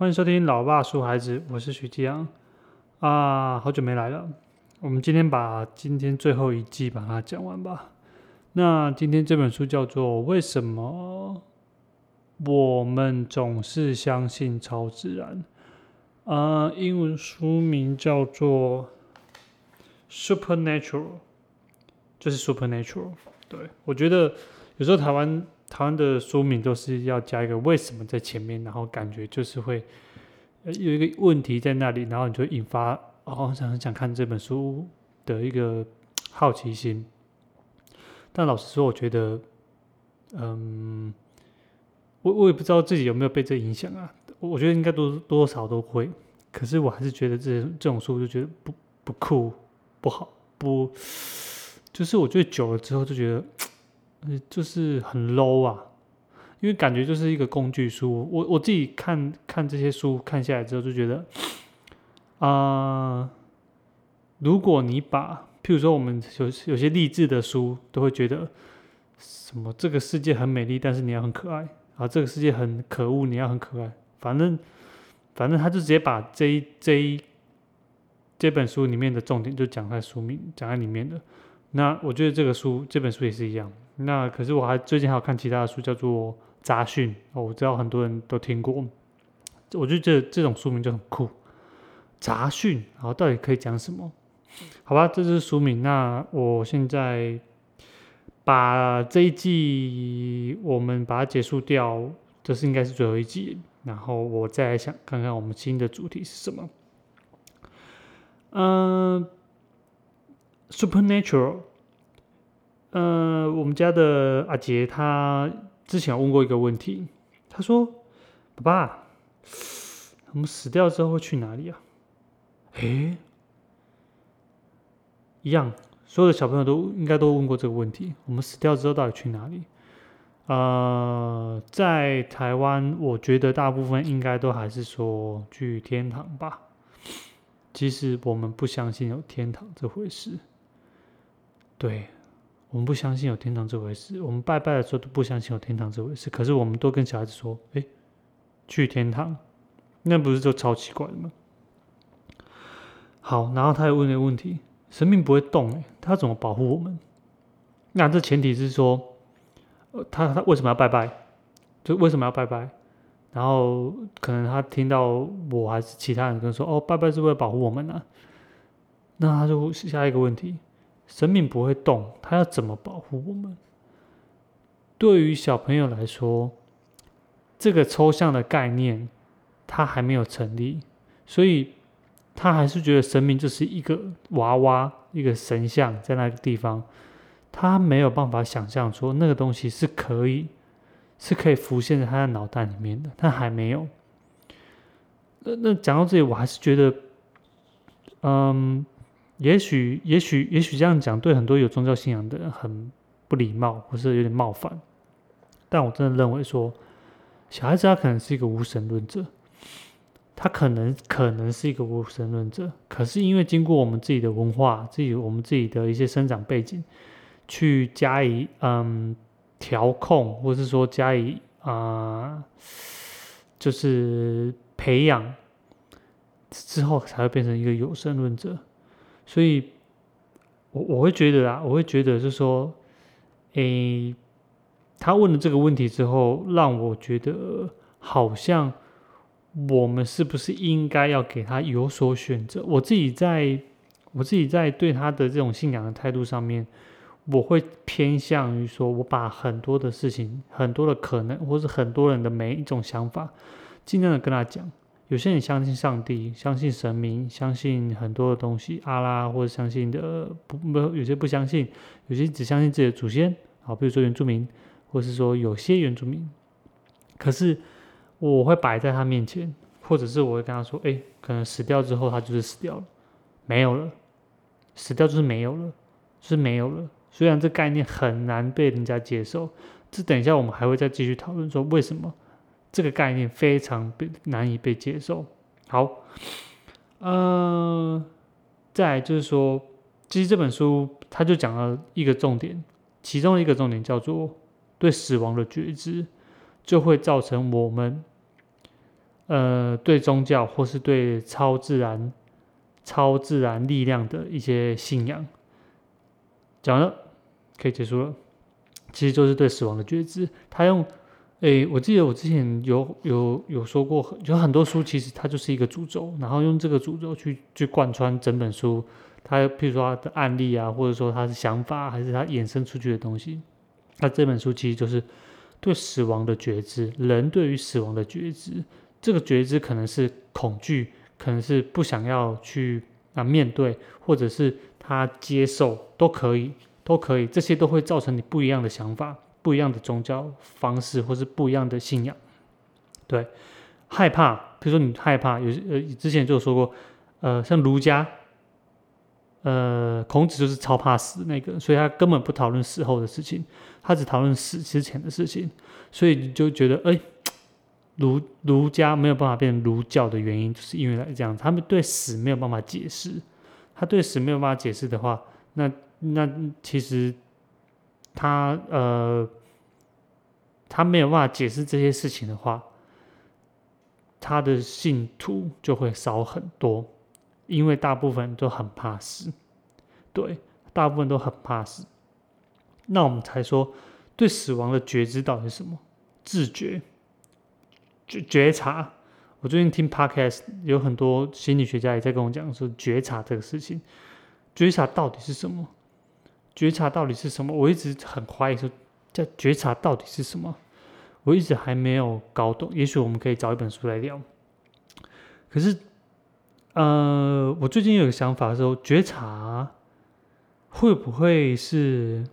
欢迎收听《老爸说孩子》，我是徐继阳啊，好久没来了。我们今天把今天最后一季把它讲完吧。那今天这本书叫做《为什么我们总是相信超自然》啊，英文书名叫做《Supernatural》，就是 Supernatural。对我觉得有时候台湾。台湾的书名都是要加一个“为什么”在前面，然后感觉就是会有一个问题在那里，然后你就引发哦，想很想看这本书的一个 好奇心。但老实说，我觉得，嗯，我我也不知道自己有没有被这影响啊。我觉得应该多多少都会，可是我还是觉得这这种书就觉得不不酷、不好、不，就是我觉得久了之后就觉得。就是很 low 啊，因为感觉就是一个工具书。我我自己看看这些书看下来之后，就觉得，啊，如果你把，譬如说我们有有些励志的书，都会觉得什么这个世界很美丽，但是你要很可爱啊，这个世界很可恶，你要很可爱。反正反正他就直接把这这这本书里面的重点就讲在书名讲在里面的。那我觉得这个书这本书也是一样。那可是我还最近还有看其他的书，叫做《杂讯》哦，我知道很多人都听过。我觉得这这种书名就很酷，《杂讯》然后到底可以讲什么？好吧，这是书名。那我现在把这一季我们把它结束掉，这是应该是最后一季。然后我再来想看看我们新的主题是什么。嗯，Supernatural。呃，我们家的阿杰他之前问过一个问题，他说：“爸爸，我们死掉之后会去哪里啊？”诶，一样，所有的小朋友都应该都问过这个问题：我们死掉之后到底去哪里？呃，在台湾，我觉得大部分应该都还是说去天堂吧。其实我们不相信有天堂这回事。对。我们不相信有天堂这回事，我们拜拜的时候都不相信有天堂这回事。可是我们都跟小孩子说：“哎，去天堂，那不是就超奇怪的吗？”好，然后他又问了一个问题：生命不会动，哎，他怎么保护我们？那这前提是说，呃，他他为什么要拜拜？就为什么要拜拜？然后可能他听到我还是其他人跟说：“哦，拜拜是为了保护我们呢。”那他就下一个问题。生命不会动，它要怎么保护我们？对于小朋友来说，这个抽象的概念，他还没有成立，所以他还是觉得生命就是一个娃娃，一个神像在那个地方，他没有办法想象说那个东西是可以，是可以浮现在他的脑袋里面的，他还没有。那那讲到这里，我还是觉得，嗯。也许，也许，也许这样讲对很多有宗教信仰的人很不礼貌，或是有点冒犯。但我真的认为说，小孩子他可能是一个无神论者，他可能可能是一个无神论者。可是因为经过我们自己的文化，自己我们自己的一些生长背景，去加以嗯调控，或是说加以啊，就是培养之后，才会变成一个有神论者。所以，我我会觉得啊，我会觉得是说，诶，他问了这个问题之后，让我觉得好像我们是不是应该要给他有所选择？我自己在我自己在对他的这种信仰的态度上面，我会偏向于说，我把很多的事情、很多的可能，或是很多人的每一种想法，尽量的跟他讲。有些人相信上帝，相信神明，相信很多的东西，阿拉或者相信的不不，有有些不相信，有些只相信自己的祖先，好，比如说原住民，或是说有些原住民。可是我会摆在他面前，或者是我会跟他说，哎，可能死掉之后他就是死掉了，没有了，死掉就是没有了，就是没有了。虽然这概念很难被人家接受，这等一下我们还会再继续讨论说为什么。这个概念非常被难以被接受。好，呃，再就是说，其实这本书它就讲了一个重点，其中一个重点叫做对死亡的觉知，就会造成我们，呃，对宗教或是对超自然、超自然力量的一些信仰，讲了，可以结束了。其实就是对死亡的觉知。他用，诶，我记得我之前有有有说过，有很多书其实它就是一个诅咒，然后用这个诅咒去去贯穿整本书。它譬如说它的案例啊，或者说他的想法，还是他衍生出去的东西，那这本书其实就是对死亡的觉知，人对于死亡的觉知。这个觉知可能是恐惧，可能是不想要去啊面对，或者是他接受都可以，都可以，这些都会造成你不一样的想法，不一样的宗教方式，或是不一样的信仰。对，害怕，比如说你害怕，有呃之前就有说过，呃，像儒家，呃，孔子就是超怕死那个，所以他根本不讨论死后的事情，他只讨论死之前的事情，所以你就觉得，哎。儒儒家没有办法变成儒教的原因，就是因为来这样，他们对死没有办法解释。他对死没有办法解释的话，那那其实他呃，他没有办法解释这些事情的话，他的信徒就会少很多，因为大部分都很怕死。对，大部分都很怕死。那我们才说，对死亡的觉知到底是什么？自觉。觉觉察，我最近听 podcast，有很多心理学家也在跟我讲说觉察这个事情。觉察到底是什么？觉察到底是什么？我一直很怀疑说，叫觉察到底是什么？我一直还没有搞懂。也许我们可以找一本书来聊。可是，呃，我最近有个想法说，觉察会不会是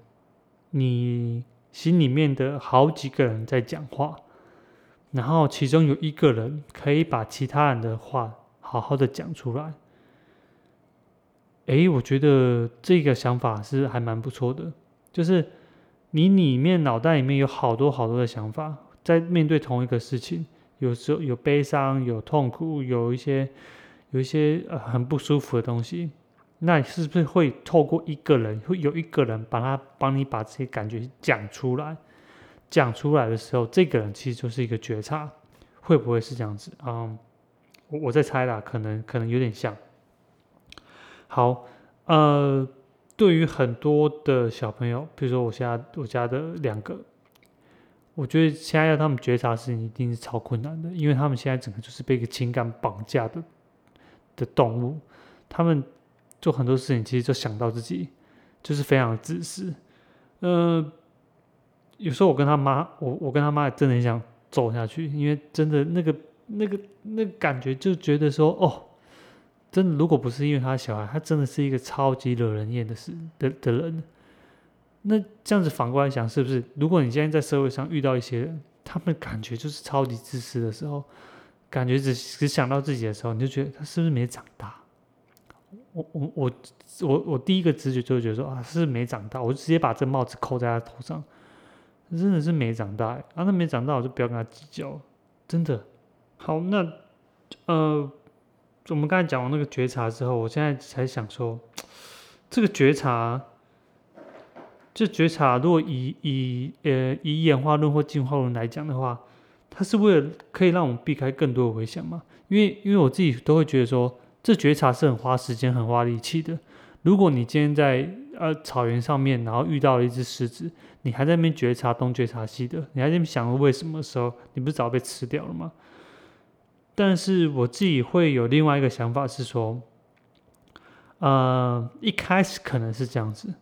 你心里面的好几个人在讲话？然后其中有一个人可以把其他人的话好好的讲出来，诶，我觉得这个想法是还蛮不错的。就是你里面脑袋里面有好多好多的想法，在面对同一个事情，有时候有悲伤、有痛苦、有一些有一些呃很不舒服的东西，那是不是会透过一个人，会有一个人把他帮你把这些感觉讲出来？讲出来的时候，这个人其实就是一个觉察，会不会是这样子啊？我我在猜啦，可能可能有点像。好，呃，对于很多的小朋友，比如说我现在我家的两个，我觉得现在要他们觉察事情一定是超困难的，因为他们现在整个就是被一个情感绑架的的动物，他们做很多事情其实就想到自己，就是非常自私，呃。有时候我跟他妈，我我跟他妈真的很想走下去，因为真的那个那个那感觉，就觉得说，哦，真的，如果不是因为他小孩，他真的是一个超级惹人厌的事的的人。那这样子反过来想，是不是？如果你现在在社会上遇到一些人，他们感觉就是超级自私的时候，感觉只只想到自己的时候，你就觉得他是不是没长大？我我我我我第一个直觉就觉得说啊，是没长大？我就直接把这帽子扣在他头上。真的是没长大，啊，那没长大我就不要跟他计较，真的。好，那呃，我们刚才讲完那个觉察之后，我现在才想说，这个觉察，这觉察，如果以以呃以演化论或进化论来讲的话，它是为了可以让我们避开更多的危险嘛？因为因为我自己都会觉得说，这觉察是很花时间、很花力气的。如果你今天在呃草原上面，然后遇到了一只狮子。你还在那边觉察东觉察西的，你还在那边想为什么的时候，你不是早被吃掉了吗？但是我自己会有另外一个想法是说，呃，一开始可能是这样子，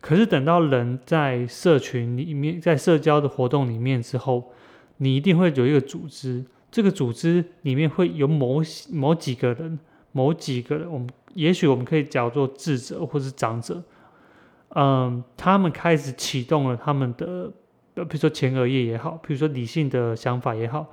可是等到人在社群里面，在社交的活动里面之后，你一定会有一个组织，这个组织里面会有某某几个人，某几个人，我们也许我们可以叫做智者或是长者。嗯，他们开始启动了他们的，呃，比如说前额叶也好，比如说理性的想法也好，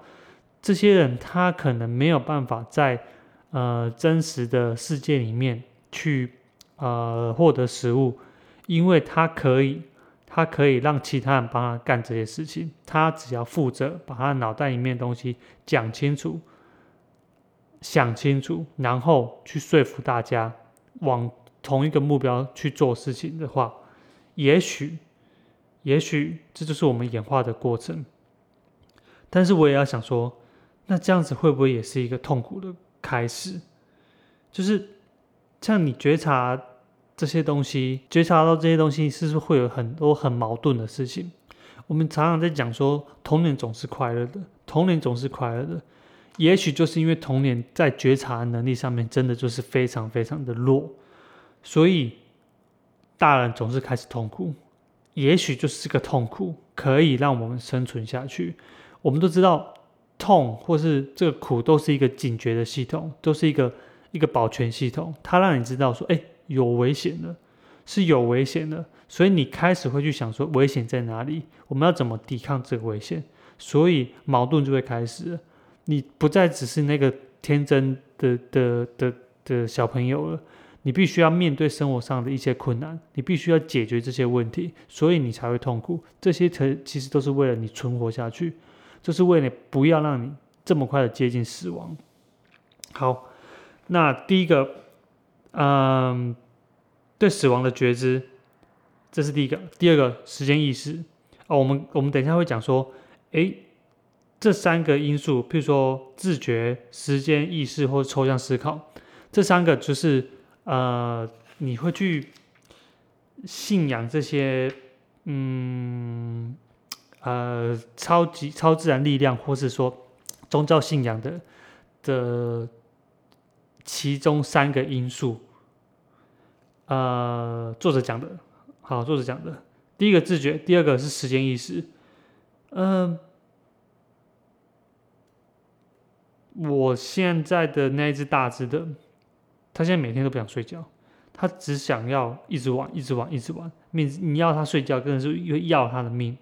这些人他可能没有办法在呃真实的世界里面去呃获得食物，因为他可以，他可以让其他人帮他干这些事情，他只要负责把他脑袋里面的东西讲清楚、想清楚，然后去说服大家往。同一个目标去做事情的话，也许，也许这就是我们演化的过程。但是我也要想说，那这样子会不会也是一个痛苦的开始？就是像你觉察这些东西，觉察到这些东西，是不是会有很多很矛盾的事情？我们常常在讲说，童年总是快乐的，童年总是快乐的。也许就是因为童年在觉察能力上面真的就是非常非常的弱，所以大人总是开始痛苦。也许就是这个痛苦可以让我们生存下去。我们都知道，痛或是这个苦都是一个警觉的系统，都是一个一个保全系统，它让你知道说，哎，有危险的，是有危险的。所以你开始会去想说，危险在哪里？我们要怎么抵抗这个危险？所以矛盾就会开始。你不再只是那个天真的的的的小朋友了，你必须要面对生活上的一些困难，你必须要解决这些问题，所以你才会痛苦。这些才其实都是为了你存活下去，就是为了不要让你这么快的接近死亡。好，那第一个，嗯，对死亡的觉知，这是第一个。第二个，时间意识。哦，我们我们等一下会讲说，诶。这三个因素，譬如说自觉、时间、意识或抽象思考，这三个就是呃，你会去信仰这些嗯呃超级超自然力量，或是说宗教信仰的的其中三个因素。呃，作者讲的，好，作者讲的，第一个自觉，第二个是时间意识，嗯。我现在的那只大只的，它现在每天都不想睡觉，它只想要一直玩，一直玩，一直玩。命你要它睡觉，更是要它的命。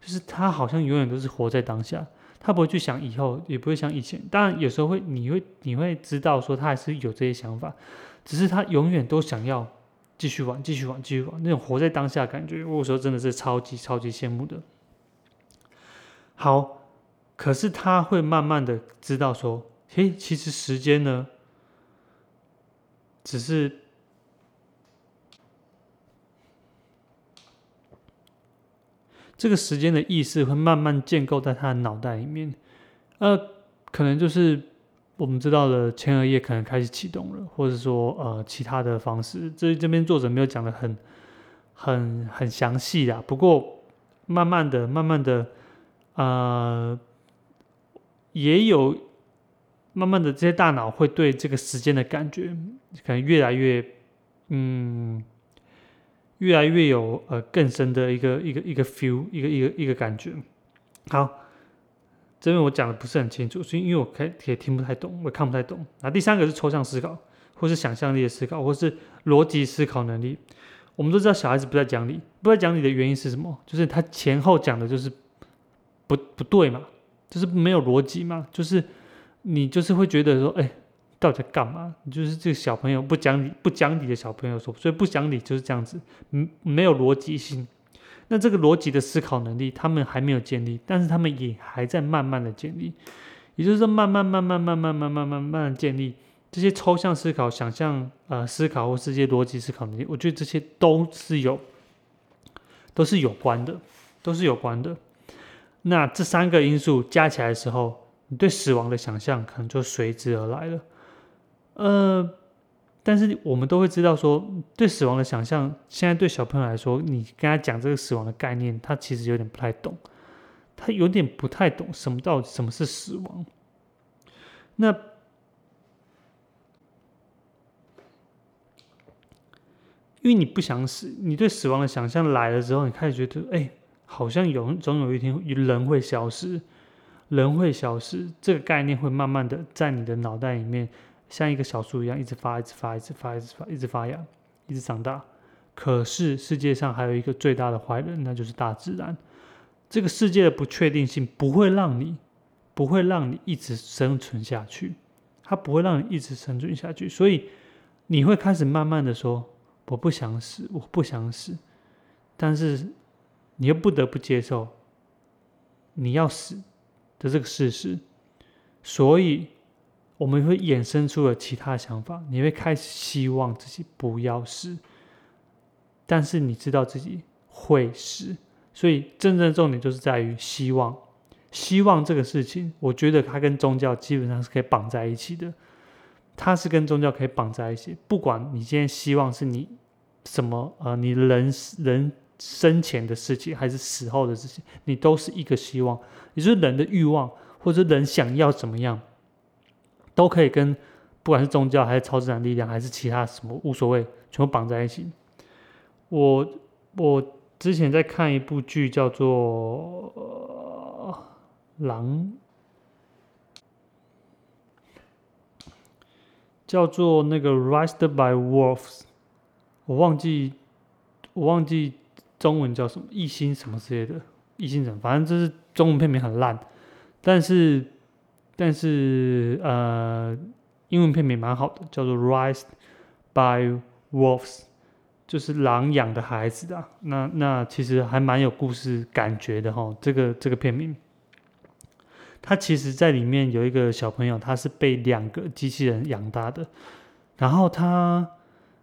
就是他好像永远都是活在当下，他不会去想以后，也不会想以前。当然有时候会，你会你会知道说他还是有这些想法，只是他永远都想要继续玩，继续玩，继续玩。那种活在当下感觉，我说真的是超级超级羡慕的。好。可是他会慢慢的知道说，嘿，其实时间呢，只是这个时间的意识会慢慢建构在他的脑袋里面，呃，可能就是我们知道的前额叶可能开始启动了，或者说呃其他的方式，这这边作者没有讲的很很很详细啊，不过慢慢的、慢慢的，呃。也有慢慢的，这些大脑会对这个时间的感觉，可能越来越，嗯，越来越有呃更深的一个一个一个 feel，一个一个一个感觉。好，这边我讲的不是很清楚，所以因为我开也听不太懂，我看不太懂。那第三个是抽象思考，或是想象力的思考，或是逻辑思考能力。我们都知道小孩子不在讲理，不在讲理的原因是什么？就是他前后讲的就是不不对嘛。就是没有逻辑嘛，就是你就是会觉得说，哎，到底在干嘛？你就是这个小朋友不讲理、不讲理的小朋友说，所以不讲理就是这样子，嗯，没有逻辑性。那这个逻辑的思考能力，他们还没有建立，但是他们也还在慢慢的建立。也就是说，慢慢、慢慢、慢慢、慢慢、慢慢建立这些抽象思考、想象呃思考或世界逻辑思考能力，我觉得这些都是有，都是有关的，都是有关的。那这三个因素加起来的时候，你对死亡的想象可能就随之而来了。呃，但是我们都会知道说，对死亡的想象，现在对小朋友来说，你跟他讲这个死亡的概念，他其实有点不太懂，他有点不太懂什么到底什么是死亡。那因为你不想死，你对死亡的想象来了之后，你开始觉得，哎。好像有总有一天人会消失，人会消失，这个概念会慢慢的在你的脑袋里面像一个小树一样，一直发，一直发，一直发，一直发，一直发芽，一直长大。可是世界上还有一个最大的坏人，那就是大自然。这个世界的不确定性不会让你，不会让你一直生存下去，它不会让你一直生存下去。所以你会开始慢慢的说：“我不想死，我不想死。”但是。你又不得不接受你要死的这个事实，所以我们会衍生出了其他想法。你会开始希望自己不要死，但是你知道自己会死，所以真正的重点就是在于希望。希望这个事情，我觉得它跟宗教基本上是可以绑在一起的。它是跟宗教可以绑在一起，不管你今天希望是你什么呃，你人人生前的事情还是死后的事情，你都是一个希望，也就是人的欲望或者人想要怎么样，都可以跟不管是宗教还是超自然力量还是其他什么无所谓，全部绑在一起。我我之前在看一部剧叫做《狼》。叫做那个《Raised by Wolves》，我忘记我忘记中文叫什么“异星”什么之类的，“异星”什么，反正就是中文片名很烂，但是但是呃，英文片名蛮好的，叫做《Rise by Wolves》，就是狼养的孩子的，那那其实还蛮有故事感觉的哈，这个这个片名。他其实，在里面有一个小朋友，他是被两个机器人养大的。然后他，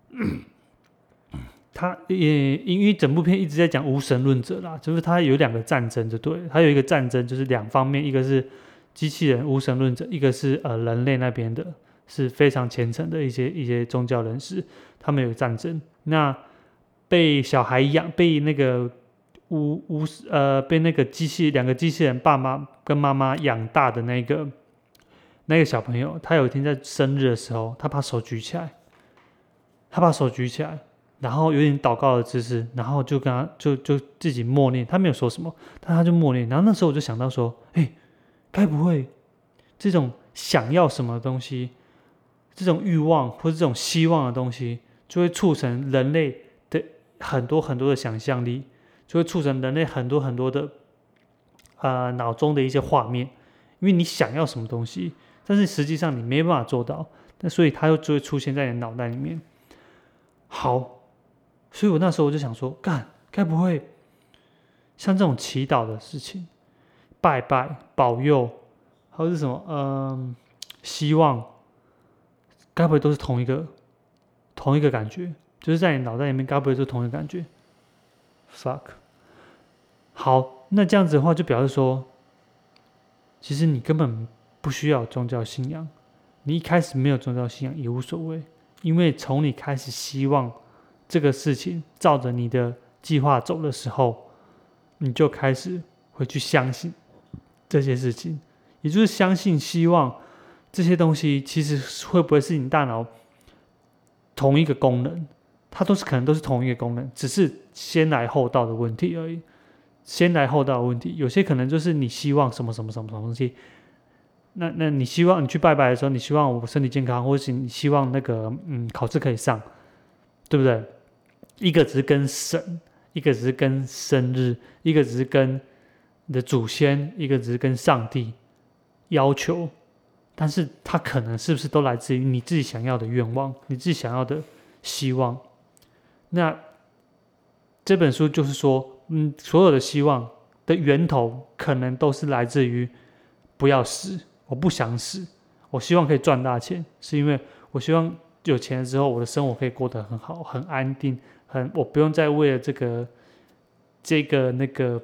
他也因为整部片一直在讲无神论者啦，就是他有两个战争，就对，他有一个战争，就是两方面，一个是机器人无神论者，一个是呃人类那边的，是非常虔诚的一些一些宗教人士，他们有战争。那被小孩养，被那个。无无呃，被那个机器两个机器人爸妈跟妈妈养大的那个那个小朋友，他有一天在生日的时候，他把手举起来，他把手举起来，然后有点祷告的姿势，然后就跟他就就自己默念，他没有说什么，但他就默念。然后那时候我就想到说，哎，该不会这种想要什么东西，这种欲望或者这种希望的东西，就会促成人类的很多很多的想象力。就会促成人类很多很多的，呃，脑中的一些画面，因为你想要什么东西，但是实际上你没办法做到，那所以它又就会出现在你脑袋里面。好，所以我那时候我就想说，干，该不会像这种祈祷的事情，拜拜保佑，还是什么，嗯，希望，该不会都是同一个同一个感觉，就是在你脑袋里面，该不会是同一个感觉？fuck，好，那这样子的话，就表示说，其实你根本不需要宗教信仰，你一开始没有宗教信仰也无所谓，因为从你开始希望这个事情照着你的计划走的时候，你就开始会去相信。这些事情，也就是相信、希望这些东西，其实会不会是你大脑同一个功能？它都是可能都是同一个功能，只是先来后到的问题而已。先来后到的问题，有些可能就是你希望什么什么什么什么东西。那那你希望你去拜拜的时候，你希望我身体健康，或是你希望那个嗯考试可以上，对不对？一个只是跟神，一个只是跟生日，一个只是跟你的祖先，一个只是跟上帝要求。但是它可能是不是都来自于你自己想要的愿望，你自己想要的希望？那这本书就是说，嗯，所有的希望的源头可能都是来自于不要死，我不想死，我希望可以赚大钱，是因为我希望有钱了之后，我的生活可以过得很好，很安定，很我不用再为了这个这个那个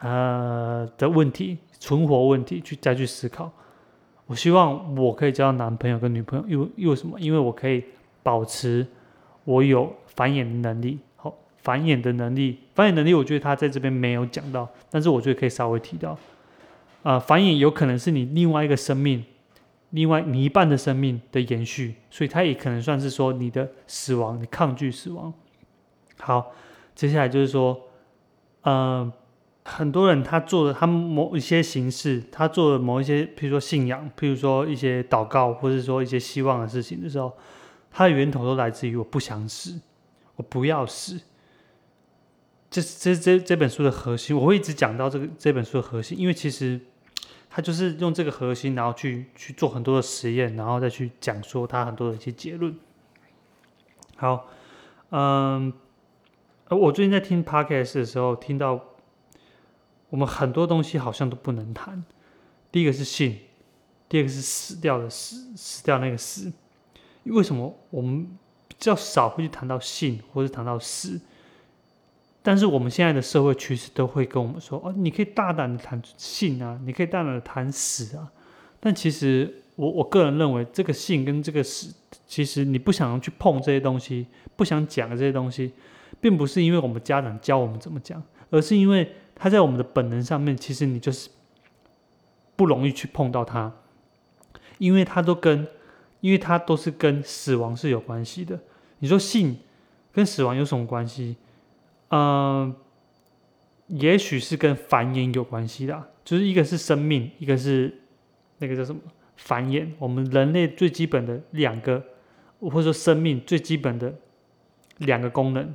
呃的问题存活问题去再去思考。我希望我可以交到男朋友跟女朋友，因为因为什么？因为我可以保持我有。繁衍的能力，好，繁衍的能力，繁衍能力，我觉得他在这边没有讲到，但是我觉得可以稍微提到，啊，繁衍有可能是你另外一个生命，另外你一半的生命的延续，所以它也可能算是说你的死亡，你抗拒死亡。好，接下来就是说，呃，很多人他做的他某一些形式，他做的某一些，譬如说信仰，譬如说一些祷告，或者说一些希望的事情的时候，它的源头都来自于我不想死。我不要死，这这这这本书的核心，我会一直讲到这个这本书的核心，因为其实他就是用这个核心，然后去去做很多的实验，然后再去讲说他很多的一些结论。好，嗯，我最近在听 podcast 的时候，听到我们很多东西好像都不能谈。第一个是性，第二个是死掉的死，死掉那个死。为什么我们比？较少会去谈到性，或者谈到死，但是我们现在的社会趋势都会跟我们说，哦，你可以大胆的谈性啊，你可以大胆的谈死啊。但其实我我个人认为，这个性跟这个死，其实你不想要去碰这些东西，不想讲这些东西，并不是因为我们家长教我们怎么讲，而是因为它在我们的本能上面，其实你就是不容易去碰到它，因为它都跟，因为它都是跟死亡是有关系的。你说性跟死亡有什么关系？嗯，也许是跟繁衍有关系的，就是一个是生命，一个是那个叫什么繁衍。我们人类最基本的两个，或者说生命最基本的两个功能，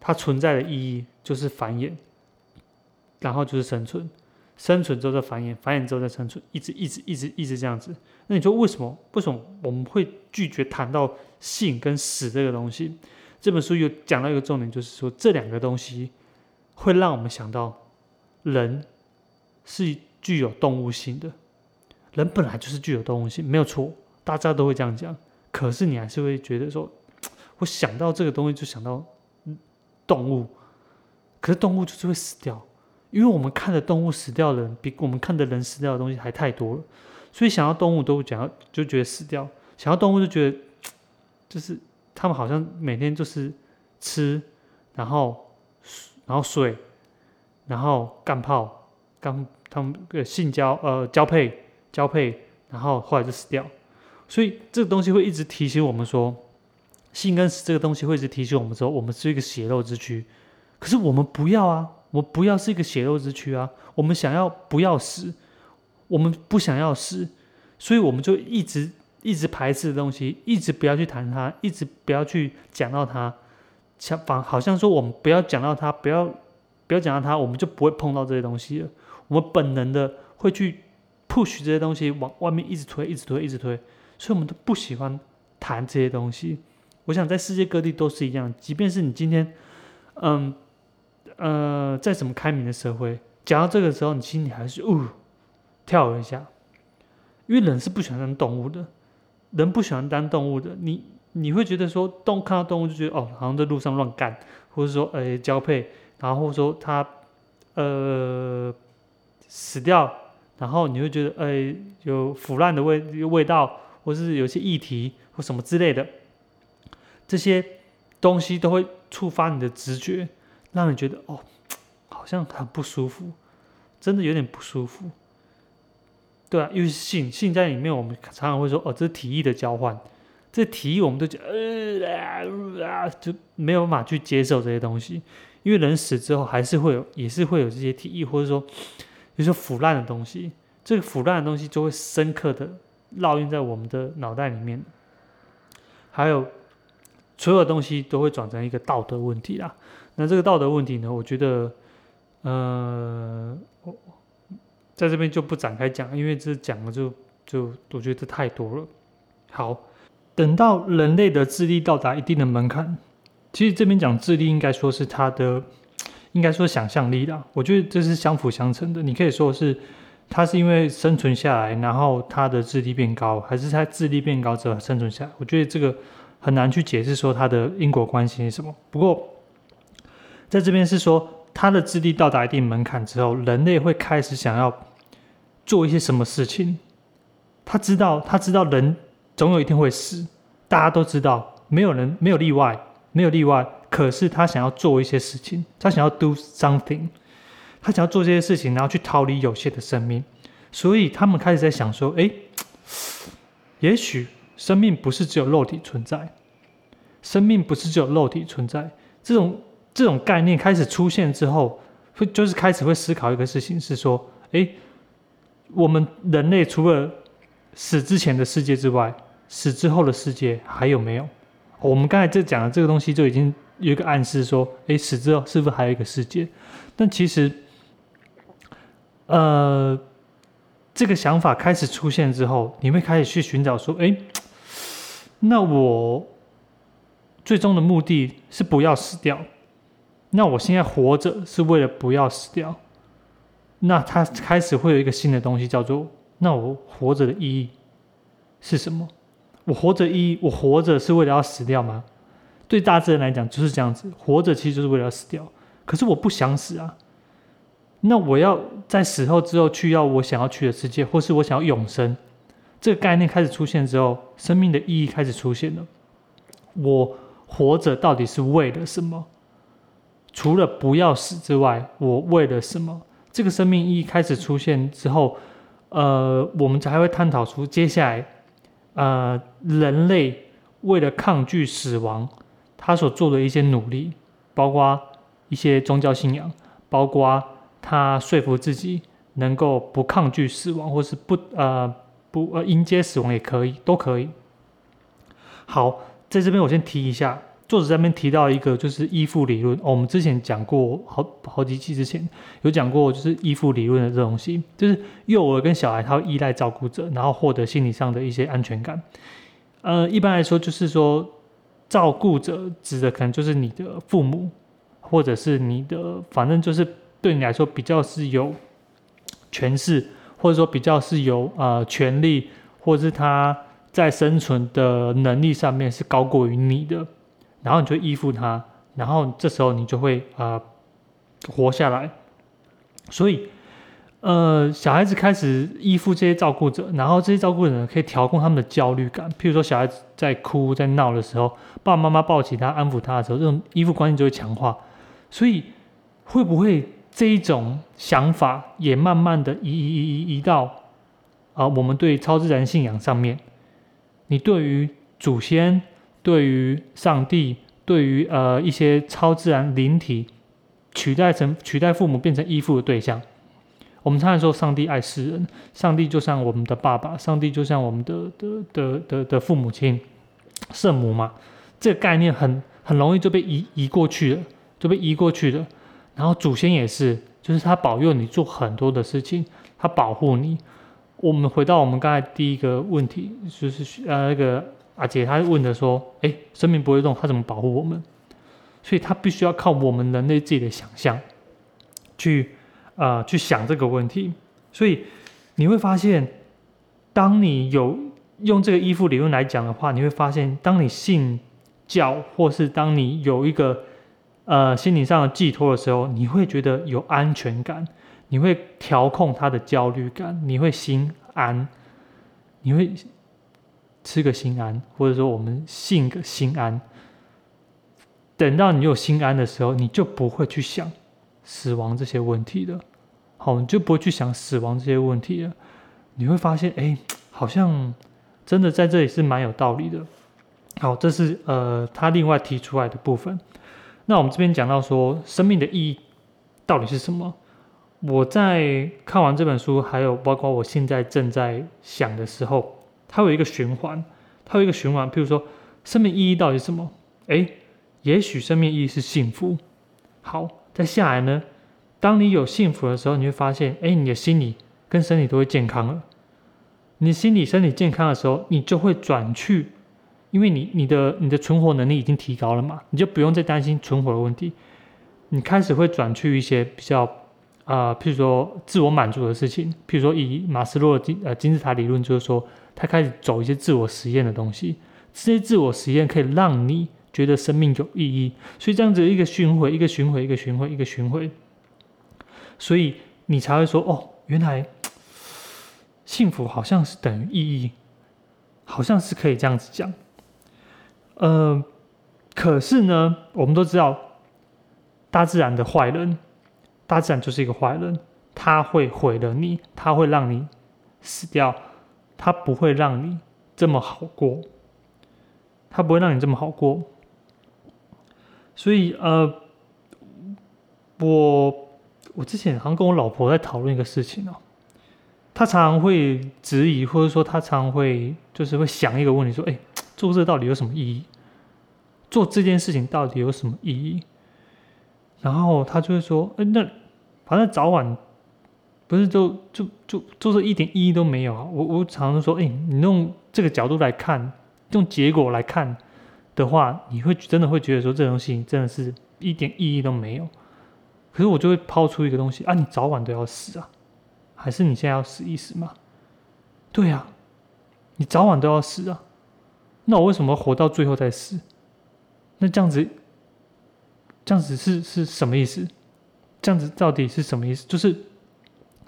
它存在的意义就是繁衍，然后就是生存，生存之后再繁衍，繁衍之后再生存，一直一直一直一直这样子。那你说为什么？为什么我们会拒绝谈到性跟死这个东西？这本书有讲到一个重点，就是说这两个东西会让我们想到人是具有动物性的，人本来就是具有动物性，没有错，大家都会这样讲。可是你还是会觉得说，我想到这个东西就想到动物，可是动物就是会死掉，因为我们看的动物死掉的人比我们看的人死掉的东西还太多了，所以想要动物都讲要就觉得死掉，想要动物就觉得 就是。他们好像每天就是吃，然后然后睡，然后干炮，干他们呃性交呃交配交配，然后后来就死掉。所以这个东西会一直提醒我们说，性跟死这个东西会一直提醒我们说，我们是一个血肉之躯。可是我们不要啊，我不要是一个血肉之躯啊，我们想要不要死，我们不想要死，所以我们就一直。一直排斥的东西，一直不要去谈它，一直不要去讲到它，像反好像说我们不要讲到它，不要不要讲到它，我们就不会碰到这些东西了。我们本能的会去 push 这些东西往外面一直推，一直推，一直推，所以我们都不喜欢谈这些东西。我想在世界各地都是一样，即便是你今天，嗯呃，在什么开明的社会，讲到这个时候，你心里还是呜跳了一下，因为人是不喜欢当动物的。人不喜欢当动物的，你你会觉得说动看到动物就觉得哦，好像在路上乱干，或者说诶交配，然后或者说它呃死掉，然后你会觉得诶有腐烂的味味道，或是有些议题或什么之类的，这些东西都会触发你的直觉，让你觉得哦好像很不舒服，真的有点不舒服。对啊，因为性性在里面，我们常常会说哦，这是提议的交换。这提议我们都觉得呃啊，就没有办法去接受这些东西。因为人死之后还是会有，也是会有这些提议，或者说比如说腐烂的东西。这个腐烂的东西就会深刻的烙印在我们的脑袋里面。还有所有东西都会转成一个道德问题啦。那这个道德问题呢，我觉得，呃，我。在这边就不展开讲，因为这讲了就就我觉得太多了。好，等到人类的智力到达一定的门槛，其实这边讲智力应该说是他的，应该说想象力啦。我觉得这是相辅相成的。你可以说是他是因为生存下来，然后他的智力变高，还是他智力变高之后生存下来？我觉得这个很难去解释说他的因果关系是什么。不过在这边是说。他的智力到达一定门槛之后，人类会开始想要做一些什么事情。他知道，他知道人总有一天会死，大家都知道，没有人没有例外，没有例外。可是他想要做一些事情，他想要 do something，他想要做这些事情，然后去逃离有限的生命。所以他们开始在想说：，哎，也许生命不是只有肉体存在，生命不是只有肉体存在，这种。这种概念开始出现之后，会就是开始会思考一个事情，是说，哎，我们人类除了死之前的世界之外，死之后的世界还有没有？我们刚才在讲的这个东西就已经有一个暗示，说，哎，死之后是不是还有一个世界？但其实，呃，这个想法开始出现之后，你会开始去寻找说，哎，那我最终的目的是不要死掉。那我现在活着是为了不要死掉，那他开始会有一个新的东西叫做，那我活着的意义是什么？我活着意义，我活着是为了要死掉吗？对大自然来讲就是这样子，活着其实就是为了要死掉。可是我不想死啊。那我要在死后之后去要我想要去的世界，或是我想要永生，这个概念开始出现之后，生命的意义开始出现了。我活着到底是为了什么？除了不要死之外，我为了什么？这个生命意义开始出现之后，呃，我们才会探讨出接下来，呃，人类为了抗拒死亡，他所做的一些努力，包括一些宗教信仰，包括。他说服自己能够不抗拒死亡，或是不呃不呃迎接死亡也可以，都可以。好，在这边我先提一下，作者这边提到一个就是依附理论，我们之前讲过好好几期之前有讲过，就是依附理论的这东西，就是幼儿跟小孩他会依赖照顾者，然后获得心理上的一些安全感。呃，一般来说就是说，照顾者指的可能就是你的父母，或者是你的，反正就是。对你来说比较是有权势，或者说比较是有呃权利，或者是他在生存的能力上面是高过于你的，然后你就依附他，然后这时候你就会啊活下来。所以呃小孩子开始依附这些照顾者，然后这些照顾者可以调控他们的焦虑感。譬如说小孩子在哭在闹的时候，爸爸妈妈抱起他安抚他的时候，这种依附关系就会强化。所以会不会？这一种想法也慢慢的移移移移移到啊，我们对超自然信仰上面，你对于祖先、对于上帝、对于呃一些超自然灵体，取代成取代父母变成依附的对象。我们常常说上帝爱世人，上帝就像我们的爸爸，上帝就像我们的的的的的父母亲、圣母嘛。这个概念很很容易就被移移过去了，就被移过去了。然后祖先也是，就是他保佑你做很多的事情，他保护你。我们回到我们刚才第一个问题，就是呃那个阿杰他问的说，哎，生命不会动，他怎么保护我们？所以他必须要靠我们人类自己的想象，去啊去想这个问题。所以你会发现，当你有用这个依附理论来讲的话，你会发现，当你信教，或是当你有一个。呃，心理上的寄托的时候，你会觉得有安全感，你会调控他的焦虑感，你会心安，你会吃个心安，或者说我们信个心安。等到你有心安的时候，你就不会去想死亡这些问题了。好，你就不会去想死亡这些问题了。你会发现，哎，好像真的在这里是蛮有道理的。好，这是呃他另外提出来的部分。那我们这边讲到说，生命的意义到底是什么？我在看完这本书，还有包括我现在正在想的时候，它有一个循环，它有一个循环。譬如说，生命意义到底是什么？诶，也许生命意义是幸福。好，再下来呢，当你有幸福的时候，你会发现，诶，你的心理跟身体都会健康了。你心理、身体健康的时候，你就会转去。因为你你的你的存活能力已经提高了嘛，你就不用再担心存活的问题，你开始会转去一些比较啊，譬如说自我满足的事情，譬如说以马斯洛金呃金字塔理论，就是说他开始走一些自我实验的东西，这些自我实验可以让你觉得生命有意义，所以这样子一个循环，一个循环，一个循环，一个循环，所以你才会说哦，原来幸福好像是等于意义，好像是可以这样子讲。呃，可是呢，我们都知道，大自然的坏人，大自然就是一个坏人，他会毁了你，他会让你死掉，他不会让你这么好过，他不会让你这么好过。所以，呃，我我之前好像跟我老婆在讨论一个事情哦，她常常会质疑，或者说她常常会就是会想一个问题，说，哎。做这到底有什么意义？做这件事情到底有什么意义？然后他就会说：“哎，那反正早晚不是就就就做这一点意义都没有啊！”我我常常说：“哎，你用这个角度来看，用结果来看的话，你会真的会觉得说这东西真的是一点意义都没有。”可是我就会抛出一个东西啊：“你早晚都要死啊，还是你现在要死一死吗？”对呀，你早晚都要死啊。那我为什么活到最后再死？那这样子这样子是是什么意思？这样子到底是什么意思？就是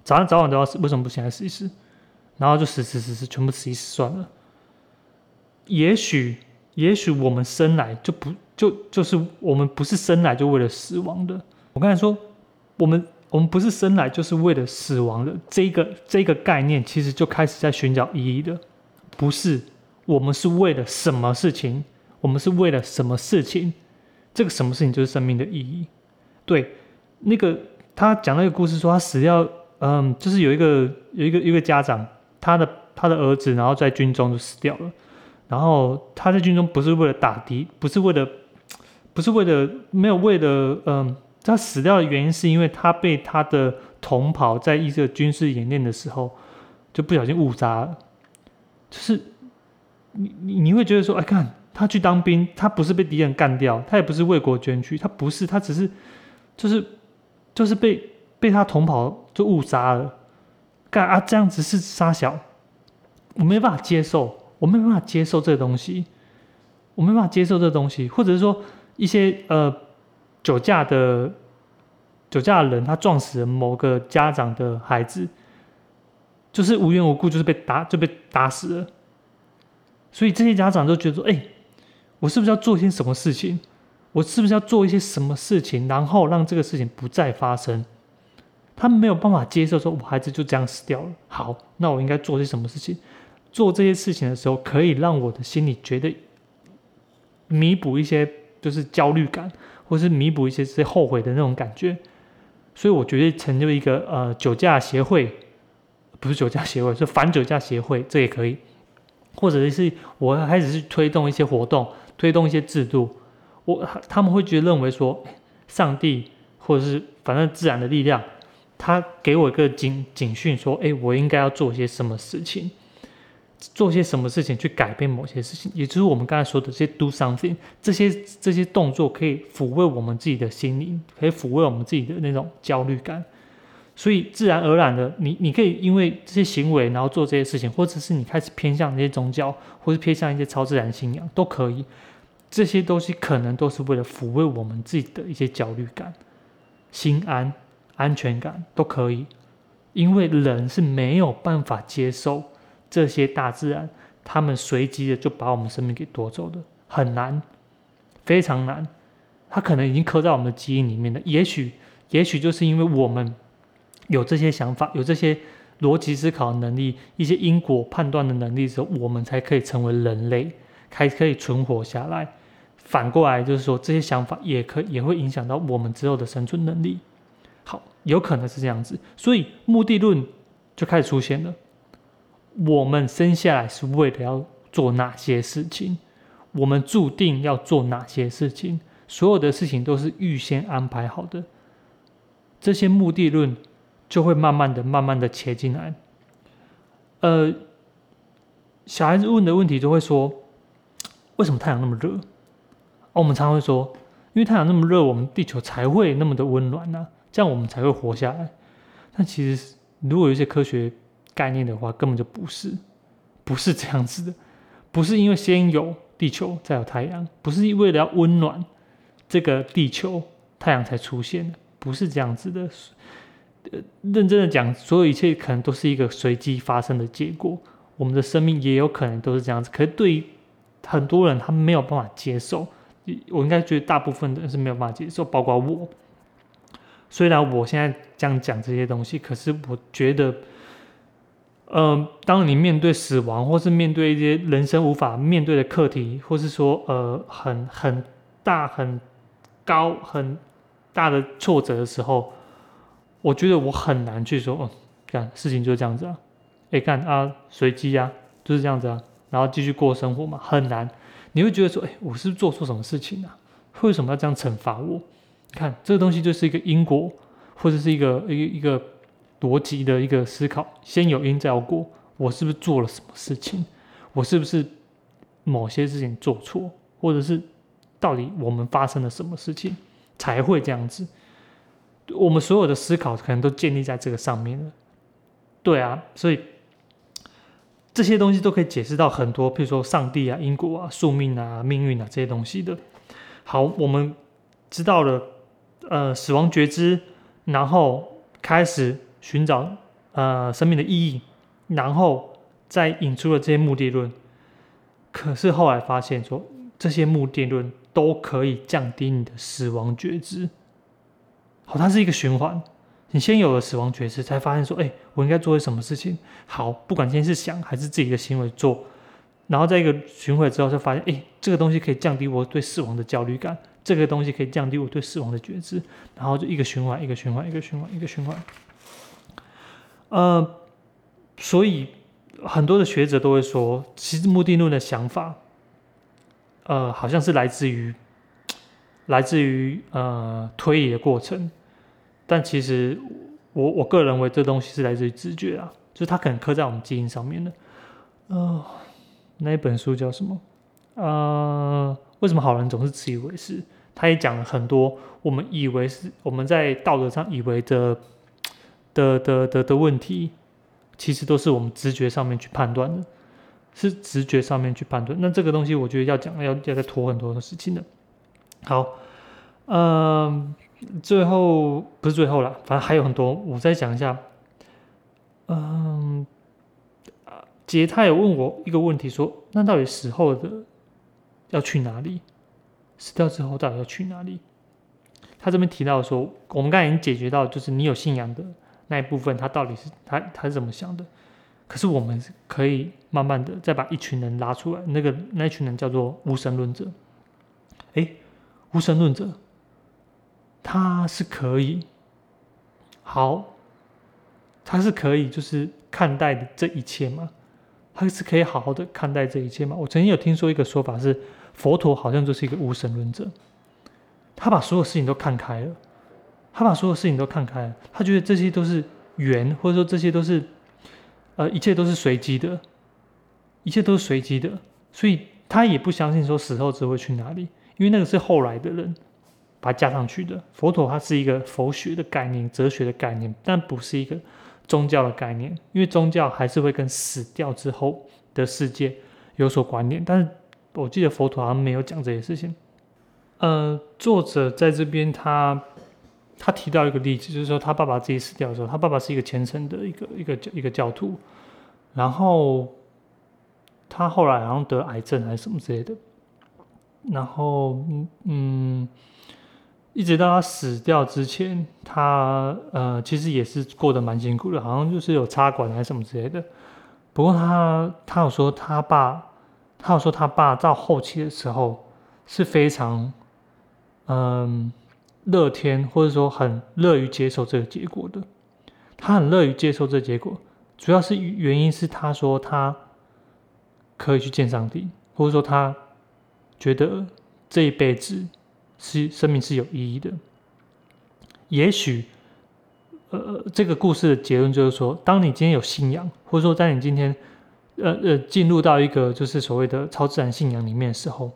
早上早晚都要死，为什么不现在死一死？然后就死死死死，全部死一死算了。也许也许我们生来就不就就是我们不是生来就为了死亡的。我刚才说我们我们不是生来就是为了死亡的，这个这个概念其实就开始在寻找意义的，不是我们是为了什么事情？我们是为了什么事情？这个什么事情就是生命的意义。对，那个他讲那个故事说他死掉，嗯，就是有一个有一个一个家长，他的他的儿子然后在军中就死掉了，然后他在军中不是为了打敌，不是为了，不是为了没有为了，嗯，他死掉的原因是因为他被他的同袍在一个军事演练的时候就不小心误杀了，就是你你你会觉得说，哎看。他去当兵，他不是被敌人干掉，他也不是为国捐躯，他不是，他只是，就是就是被被他同袍就误杀了，干啊这样子是杀小，我没办法接受，我没办法接受这个东西，我没办法接受这个东西，或者是说一些呃酒驾的酒驾的人，他撞死了某个家长的孩子，就是无缘无故就是被打就被打死了，所以这些家长都觉得说，哎。我是不是要做一些什么事情？我是不是要做一些什么事情，然后让这个事情不再发生？他没有办法接受说，我孩子就这样死掉了。好，那我应该做些什么事情？做这些事情的时候，可以让我的心里觉得弥补一些，就是焦虑感，或是弥补一些是后悔的那种感觉。所以，我决定成就一个呃酒驾协会，不是酒驾协会，是反酒驾协会，这也可以。或者是我开始去推动一些活动。推动一些制度，我他们会觉得认为说，上帝或者是反正自然的力量，他给我一个警警讯说，哎，我应该要做些什么事情，做些什么事情去改变某些事情，也就是我们刚才说的这些 do something，这些这些动作可以抚慰我们自己的心灵，可以抚慰我们自己的那种焦虑感，所以自然而然的，你你可以因为这些行为，然后做这些事情，或者是你开始偏向那些宗教，或是偏向一些超自然信仰，都可以。这些东西可能都是为了抚慰我们自己的一些焦虑感、心安、安全感都可以，因为人是没有办法接受这些大自然，他们随机的就把我们生命给夺走的，很难，非常难。他可能已经刻在我们的基因里面了。也许，也许就是因为我们有这些想法、有这些逻辑思考能力、一些因果判断的能力的时候，我们才可以成为人类。还可以存活下来，反过来就是说，这些想法也可也会影响到我们之后的生存能力。好，有可能是这样子，所以目的论就开始出现了。我们生下来是为了要做哪些事情？我们注定要做哪些事情？所有的事情都是预先安排好的。这些目的论就会慢慢的、慢慢的切进来。呃，小孩子问的问题就会说。为什么太阳那么热？我们常会说，因为太阳那么热，我们地球才会那么的温暖呢，这样我们才会活下来。但其实，如果有一些科学概念的话，根本就不是，不是这样子的，不是因为先有地球，再有太阳，不是为了要温暖这个地球，太阳才出现的，不是这样子的。呃，认真的讲，所有一切可能都是一个随机发生的结果。我们的生命也有可能都是这样子，可是对于很多人他没有办法接受，我应该觉得大部分的人是没有办法接受，包括我。虽然我现在这样讲这些东西，可是我觉得，呃，当你面对死亡，或是面对一些人生无法面对的课题，或是说呃很很大很高很大的挫折的时候，我觉得我很难去说，哦，干事情就是这样子啊，哎干啊随机啊，就是这样子啊。然后继续过生活嘛，很难。你会觉得说，哎，我是不是做错什么事情啊？为什么要这样惩罚我？看这个东西就是一个因果，或者是一个一个一个逻辑的一个思考。先有因再有果，我是不是做了什么事情？我是不是某些事情做错，或者是到底我们发生了什么事情才会这样子？我们所有的思考可能都建立在这个上面了。对啊，所以。这些东西都可以解释到很多，譬如说上帝啊、因果啊、宿命啊、命运啊这些东西的。好，我们知道了呃死亡觉知，然后开始寻找呃生命的意义，然后再引出了这些目的论。可是后来发现说，这些目的论都可以降低你的死亡觉知。好，它是一个循环。你先有了死亡觉知，才发现说，哎，我应该做些什么事情。好，不管今天是想还是自己的行为做，然后在一个循环之后，就发现，哎，这个东西可以降低我对死亡的焦虑感，这个东西可以降低我对死亡的觉知，然后就一个循环，一个循环，一个循环，一个循环。呃，所以很多的学者都会说，其实目的论的想法，呃，好像是来自于来自于呃推理的过程。但其实，我我个人认为这东西是来自于直觉啊，就是它可能刻在我们基因上面的。呃，那一本书叫什么？呃，为什么好人总是自以为是？他也讲了很多我们以为是我们在道德上以为的的的的的问题，其实都是我们直觉上面去判断的，是直觉上面去判断。那这个东西我觉得要讲要要再拖很多的事情的。好，嗯。最后不是最后了，反正还有很多，我再讲一下。嗯，杰他有问我一个问题，说那到底死后的要去哪里？死掉之后到底要去哪里？他这边提到说，我们刚才已经解决到，就是你有信仰的那一部分，他到底是他他是怎么想的？可是我们可以慢慢的再把一群人拉出来，那个那群人叫做无神论者。哎，无神论者。他是可以，好，他是可以，就是看待的这一切吗？他是可以好好的看待这一切吗？我曾经有听说一个说法是，佛陀好像就是一个无神论者，他把所有事情都看开了，他把所有事情都看开了，他觉得这些都是缘，或者说这些都是，呃，一切都是随机的，一切都是随机的，所以他也不相信说死后只会去哪里，因为那个是后来的人。把它加上去的佛陀，它是一个佛学的概念、哲学的概念，但不是一个宗教的概念。因为宗教还是会跟死掉之后的世界有所关联。但是我记得佛陀好像没有讲这些事情。呃，作者在这边他他提到一个例子，就是说他爸爸自己死掉的时候，他爸爸是一个虔诚的一个一个一个教徒，然后他后来好像得癌症还是什么之类的，然后嗯。一直到他死掉之前，他呃其实也是过得蛮辛苦的，好像就是有插管还是什么之类的。不过他他有说他爸，他有说他爸到后期的时候是非常嗯乐天，或者说很乐于接受这个结果的。他很乐于接受这结果，主要是原因是他说他可以去见上帝，或者说他觉得这一辈子。是生命是有意义的。也许，呃，这个故事的结论就是说，当你今天有信仰，或者说在你今天，呃呃，进入到一个就是所谓的超自然信仰里面的时候，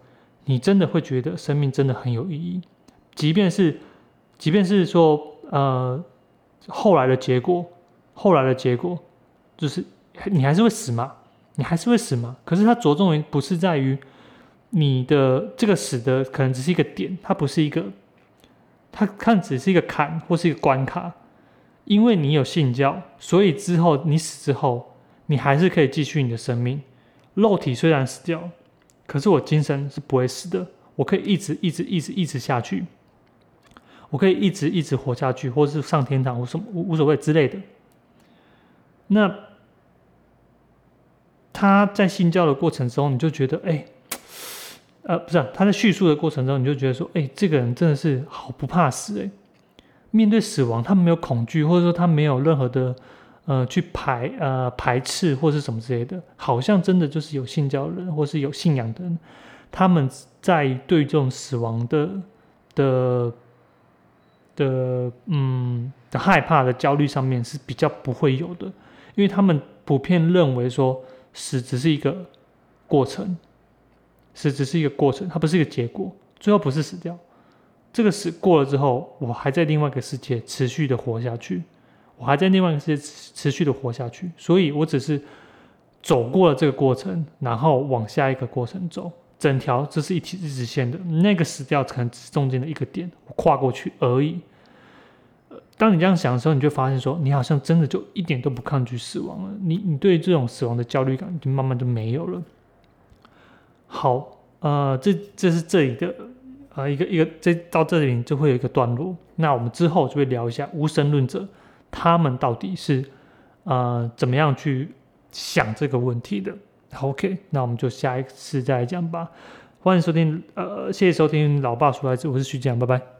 你真的会觉得生命真的很有意义。即便是，即便是说，呃，后来的结果，后来的结果，就是你还是会死嘛，你还是会死嘛。可是它着重于不是在于。你的这个死的可能只是一个点，它不是一个，它看只是一个坎或是一个关卡，因为你有信教，所以之后你死之后，你还是可以继续你的生命。肉体虽然死掉，可是我精神是不会死的，我可以一直一直一直一直下去，我可以一直一直活下去，或者是上天堂或什么无无所谓之类的。那他在信教的过程中，你就觉得哎。呃，不是，他在叙述的过程中，你就觉得说，哎，这个人真的是好不怕死哎，面对死亡，他没有恐惧，或者说他没有任何的呃去排呃排斥或是什么之类的，好像真的就是有信教人或是有信仰的人，他们在对这种死亡的的的嗯的害怕的焦虑上面是比较不会有的，因为他们普遍认为说死只是一个过程。死只是一个过程，它不是一个结果，最后不是死掉。这个死过了之后，我还在另外一个世界持续的活下去，我还在另外一个世界持续的活下去。所以我只是走过了这个过程，然后往下一个过程走。整条这是一体一直线的，那个死掉可能只是中间的一个点，我跨过去而已。当你这样想的时候，你就发现说，你好像真的就一点都不抗拒死亡了。你你对这种死亡的焦虑感，就慢慢就没有了。好，呃，这这是这里的呃一个一个，这到这里就会有一个段落。那我们之后就会聊一下无神论者他们到底是呃怎么样去想这个问题的。OK，那我们就下一次再来讲吧。欢迎收听，呃，谢谢收听老爸说孩子，我是徐讲，拜拜。